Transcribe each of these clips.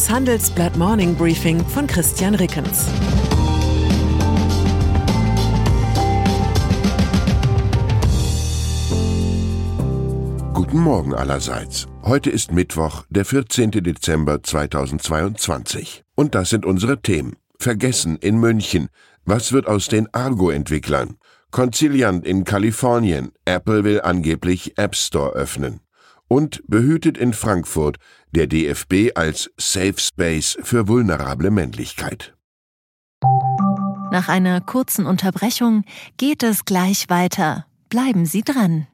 Das Handelsblatt Morning Briefing von Christian Rickens. Guten Morgen allerseits. Heute ist Mittwoch, der 14. Dezember 2022. Und das sind unsere Themen. Vergessen in München. Was wird aus den Argo-Entwicklern? Konziliant in Kalifornien. Apple will angeblich App Store öffnen. Und behütet in Frankfurt der DFB als Safe Space für vulnerable Männlichkeit. Nach einer kurzen Unterbrechung geht es gleich weiter. Bleiben Sie dran.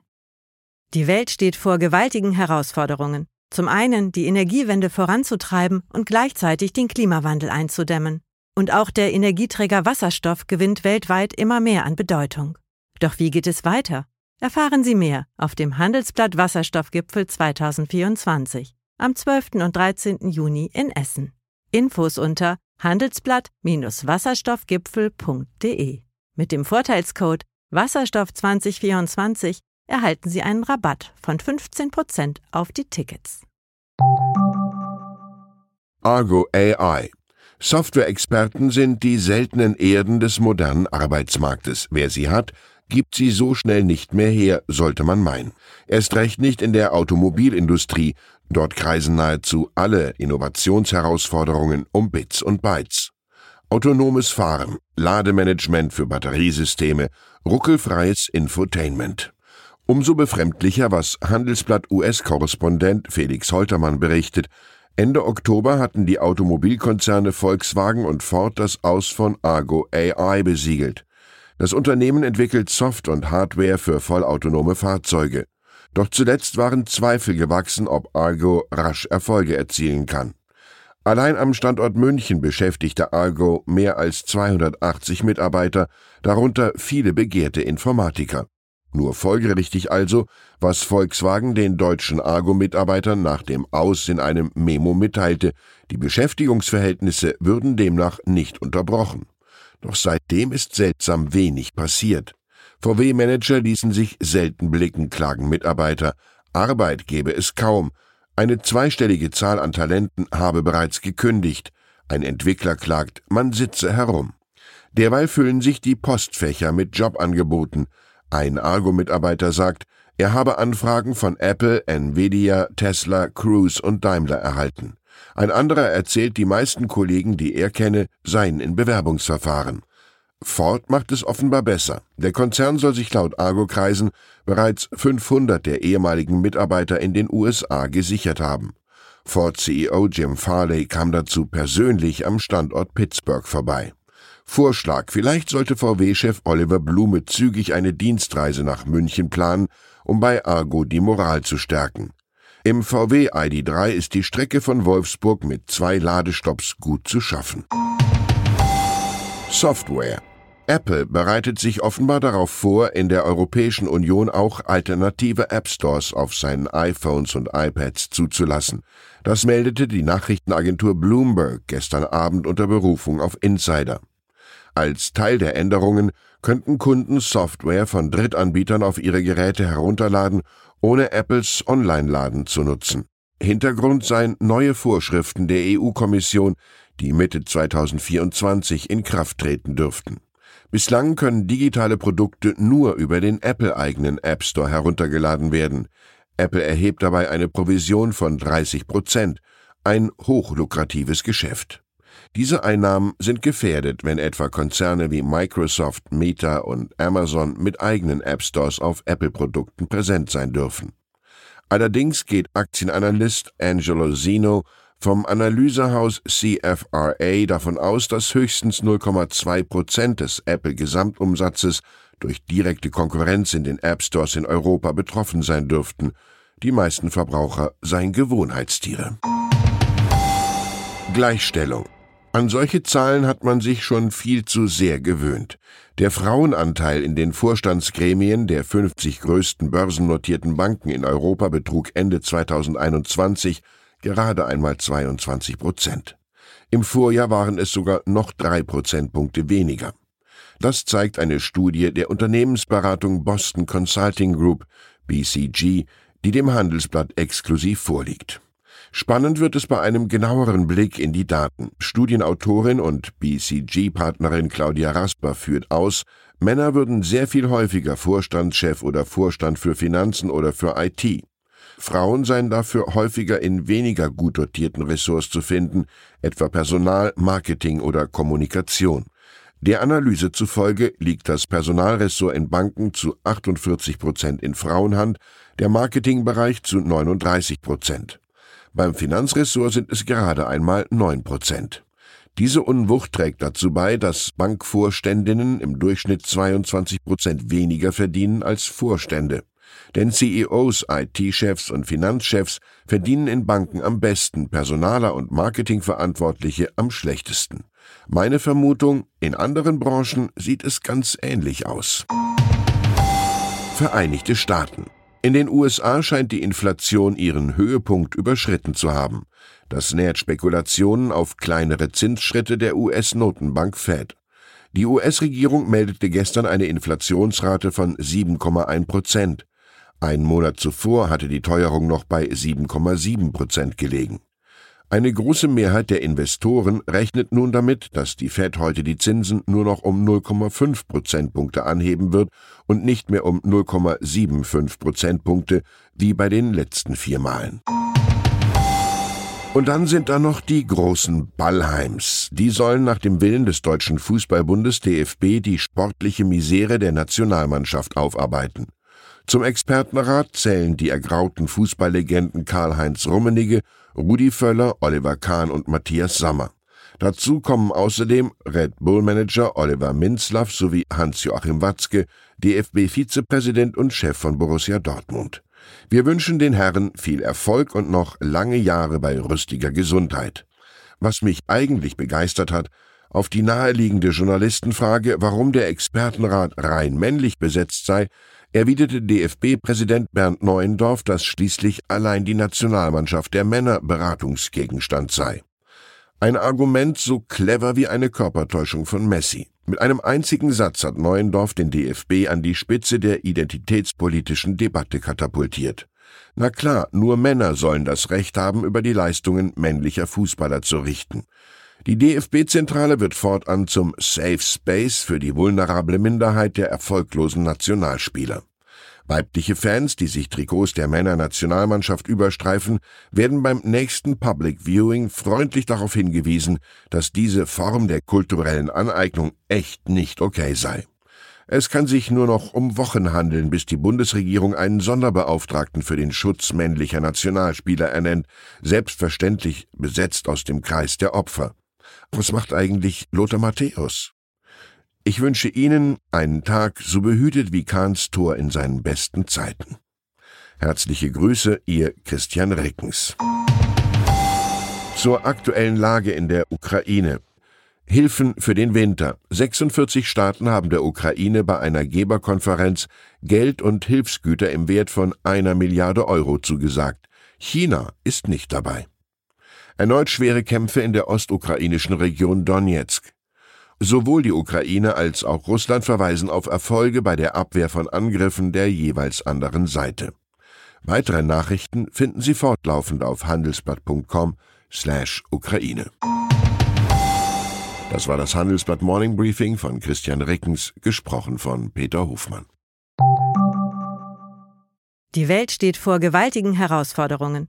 Die Welt steht vor gewaltigen Herausforderungen. Zum einen die Energiewende voranzutreiben und gleichzeitig den Klimawandel einzudämmen. Und auch der Energieträger Wasserstoff gewinnt weltweit immer mehr an Bedeutung. Doch wie geht es weiter? Erfahren Sie mehr auf dem Handelsblatt Wasserstoffgipfel 2024 am 12. und 13. Juni in Essen. Infos unter handelsblatt-wasserstoffgipfel.de. Mit dem Vorteilscode Wasserstoff 2024 erhalten Sie einen Rabatt von 15% auf die Tickets. Argo AI Software-Experten sind die seltenen Erden des modernen Arbeitsmarktes. Wer sie hat, gibt sie so schnell nicht mehr her, sollte man meinen. Erst recht nicht in der Automobilindustrie. Dort kreisen nahezu alle Innovationsherausforderungen um Bits und Bytes. Autonomes Fahren, Lademanagement für Batteriesysteme, ruckelfreies Infotainment. Umso befremdlicher, was Handelsblatt US-Korrespondent Felix Holtermann berichtet, Ende Oktober hatten die Automobilkonzerne Volkswagen und Ford das Aus von Argo AI besiegelt. Das Unternehmen entwickelt Soft- und Hardware für vollautonome Fahrzeuge. Doch zuletzt waren Zweifel gewachsen, ob Argo rasch Erfolge erzielen kann. Allein am Standort München beschäftigte Argo mehr als 280 Mitarbeiter, darunter viele begehrte Informatiker. Nur folgerichtig also, was Volkswagen den deutschen Argo-Mitarbeitern nach dem Aus in einem Memo mitteilte, die Beschäftigungsverhältnisse würden demnach nicht unterbrochen. Doch seitdem ist seltsam wenig passiert. VW-Manager ließen sich selten blicken, klagen Mitarbeiter. Arbeit gebe es kaum. Eine zweistellige Zahl an Talenten habe bereits gekündigt. Ein Entwickler klagt, man sitze herum. Derweil füllen sich die Postfächer mit Jobangeboten. Ein Argo-Mitarbeiter sagt, er habe Anfragen von Apple, Nvidia, Tesla, Cruise und Daimler erhalten. Ein anderer erzählt, die meisten Kollegen, die er kenne, seien in Bewerbungsverfahren. Ford macht es offenbar besser. Der Konzern soll sich laut Argo-Kreisen bereits 500 der ehemaligen Mitarbeiter in den USA gesichert haben. Ford-CEO Jim Farley kam dazu persönlich am Standort Pittsburgh vorbei. Vorschlag, vielleicht sollte VW-Chef Oliver Blume zügig eine Dienstreise nach München planen, um bei Argo die Moral zu stärken. Im VW ID3 ist die Strecke von Wolfsburg mit zwei Ladestopps gut zu schaffen. Software Apple bereitet sich offenbar darauf vor, in der Europäischen Union auch alternative App Stores auf seinen iPhones und iPads zuzulassen. Das meldete die Nachrichtenagentur Bloomberg gestern Abend unter Berufung auf Insider. Als Teil der Änderungen könnten Kunden Software von Drittanbietern auf ihre Geräte herunterladen, ohne Apples Online-Laden zu nutzen. Hintergrund seien neue Vorschriften der EU-Kommission, die Mitte 2024 in Kraft treten dürften. Bislang können digitale Produkte nur über den Apple-eigenen App Store heruntergeladen werden. Apple erhebt dabei eine Provision von 30 Prozent, ein hochlukratives Geschäft. Diese Einnahmen sind gefährdet, wenn etwa Konzerne wie Microsoft, Meta und Amazon mit eigenen App Stores auf Apple-Produkten präsent sein dürfen. Allerdings geht Aktienanalyst Angelo Zeno vom Analysehaus CFRA davon aus, dass höchstens 0,2 Prozent des Apple-Gesamtumsatzes durch direkte Konkurrenz in den App Stores in Europa betroffen sein dürften. Die meisten Verbraucher seien Gewohnheitstiere. Gleichstellung an solche Zahlen hat man sich schon viel zu sehr gewöhnt. Der Frauenanteil in den Vorstandsgremien der 50 größten börsennotierten Banken in Europa betrug Ende 2021 gerade einmal 22 Prozent. Im Vorjahr waren es sogar noch drei Prozentpunkte weniger. Das zeigt eine Studie der Unternehmensberatung Boston Consulting Group, BCG, die dem Handelsblatt exklusiv vorliegt. Spannend wird es bei einem genaueren Blick in die Daten. Studienautorin und BCG-Partnerin Claudia Rasper führt aus, Männer würden sehr viel häufiger Vorstandschef oder Vorstand für Finanzen oder für IT. Frauen seien dafür häufiger in weniger gut dotierten Ressorts zu finden, etwa Personal, Marketing oder Kommunikation. Der Analyse zufolge liegt das Personalressort in Banken zu 48 Prozent in Frauenhand, der Marketingbereich zu 39 Prozent. Beim Finanzressort sind es gerade einmal 9 Prozent. Diese Unwucht trägt dazu bei, dass Bankvorständinnen im Durchschnitt 22 Prozent weniger verdienen als Vorstände. Denn CEOs, IT-Chefs und Finanzchefs verdienen in Banken am besten, Personaler und Marketingverantwortliche am schlechtesten. Meine Vermutung, in anderen Branchen sieht es ganz ähnlich aus. Vereinigte Staaten. In den USA scheint die Inflation ihren Höhepunkt überschritten zu haben. Das nährt Spekulationen auf kleinere Zinsschritte der US-Notenbank Fed. Die US-Regierung meldete gestern eine Inflationsrate von 7,1 Prozent. Einen Monat zuvor hatte die Teuerung noch bei 7,7 Prozent gelegen. Eine große Mehrheit der Investoren rechnet nun damit, dass die Fed heute die Zinsen nur noch um 0,5 Prozentpunkte anheben wird und nicht mehr um 0,75 Prozentpunkte wie bei den letzten vier Malen. Und dann sind da noch die großen Ballheims. Die sollen nach dem Willen des Deutschen Fußballbundes DFB die sportliche Misere der Nationalmannschaft aufarbeiten. Zum Expertenrat zählen die ergrauten Fußballlegenden Karl-Heinz Rummenigge, Rudi Völler, Oliver Kahn und Matthias Sammer. Dazu kommen außerdem Red Bull-Manager Oliver Minzlaff sowie Hans-Joachim Watzke, DFB-Vizepräsident und Chef von Borussia Dortmund. Wir wünschen den Herren viel Erfolg und noch lange Jahre bei rüstiger Gesundheit. Was mich eigentlich begeistert hat, auf die naheliegende Journalistenfrage, warum der Expertenrat rein männlich besetzt sei, erwiderte DFB-Präsident Bernd Neuendorf, dass schließlich allein die Nationalmannschaft der Männer Beratungsgegenstand sei. Ein Argument so clever wie eine Körpertäuschung von Messi. Mit einem einzigen Satz hat Neuendorf den DFB an die Spitze der identitätspolitischen Debatte katapultiert. Na klar, nur Männer sollen das Recht haben, über die Leistungen männlicher Fußballer zu richten. Die DFB-Zentrale wird fortan zum Safe Space für die vulnerable Minderheit der erfolglosen Nationalspieler. Weibliche Fans, die sich Trikots der Männernationalmannschaft überstreifen, werden beim nächsten Public Viewing freundlich darauf hingewiesen, dass diese Form der kulturellen Aneignung echt nicht okay sei. Es kann sich nur noch um Wochen handeln, bis die Bundesregierung einen Sonderbeauftragten für den Schutz männlicher Nationalspieler ernennt, selbstverständlich besetzt aus dem Kreis der Opfer. Was macht eigentlich Lothar Matthäus? Ich wünsche Ihnen einen Tag so behütet wie Kahns Tor in seinen besten Zeiten. Herzliche Grüße, Ihr Christian Reckens. Zur aktuellen Lage in der Ukraine. Hilfen für den Winter. 46 Staaten haben der Ukraine bei einer Geberkonferenz Geld und Hilfsgüter im Wert von einer Milliarde Euro zugesagt. China ist nicht dabei. Erneut schwere Kämpfe in der ostukrainischen Region Donetsk. Sowohl die Ukraine als auch Russland verweisen auf Erfolge bei der Abwehr von Angriffen der jeweils anderen Seite. Weitere Nachrichten finden Sie fortlaufend auf handelsblatt.com slash Ukraine. Das war das Handelsblatt Morning Briefing von Christian Rickens, gesprochen von Peter Hofmann. Die Welt steht vor gewaltigen Herausforderungen.